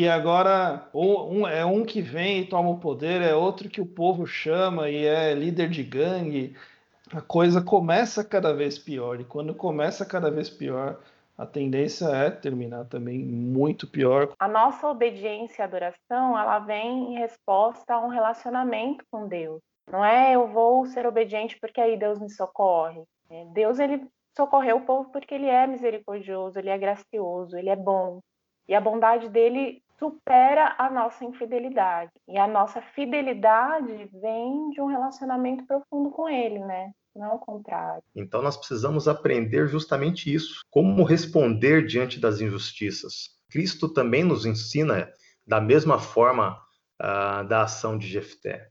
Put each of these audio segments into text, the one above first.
e agora um, é um que vem e toma o poder, é outro que o povo chama e é líder de gangue. A coisa começa cada vez pior, e quando começa cada vez pior, a tendência é terminar também muito pior. A nossa obediência e adoração, ela vem em resposta a um relacionamento com Deus. Não é eu vou ser obediente porque aí Deus me socorre. É, Deus ele socorreu o povo porque ele é misericordioso, ele é gracioso, ele é bom. E a bondade dele supera a nossa infidelidade. E a nossa fidelidade vem de um relacionamento profundo com ele, né? Não é o contrário. Então nós precisamos aprender justamente isso, como responder diante das injustiças. Cristo também nos ensina da mesma forma uh, da ação de Jefté,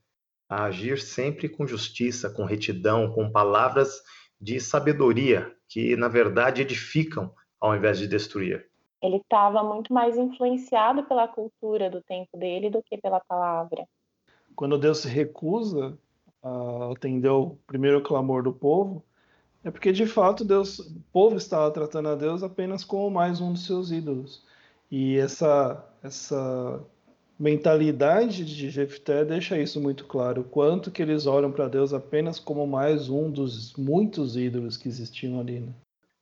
a agir sempre com justiça, com retidão, com palavras de sabedoria que na verdade edificam ao invés de destruir ele estava muito mais influenciado pela cultura do tempo dele do que pela palavra. Quando Deus se recusa a atender o primeiro clamor do povo, é porque de fato Deus, o povo estava tratando a Deus apenas como mais um dos seus ídolos. E essa essa mentalidade de Jefté deixa isso muito claro, quanto que eles olham para Deus apenas como mais um dos muitos ídolos que existiam ali. Né?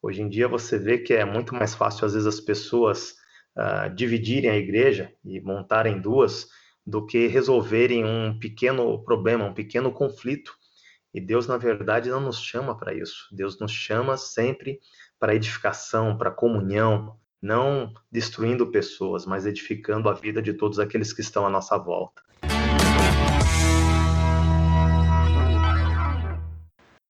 Hoje em dia você vê que é muito mais fácil, às vezes, as pessoas uh, dividirem a igreja e montarem duas do que resolverem um pequeno problema, um pequeno conflito. E Deus, na verdade, não nos chama para isso. Deus nos chama sempre para edificação, para comunhão, não destruindo pessoas, mas edificando a vida de todos aqueles que estão à nossa volta.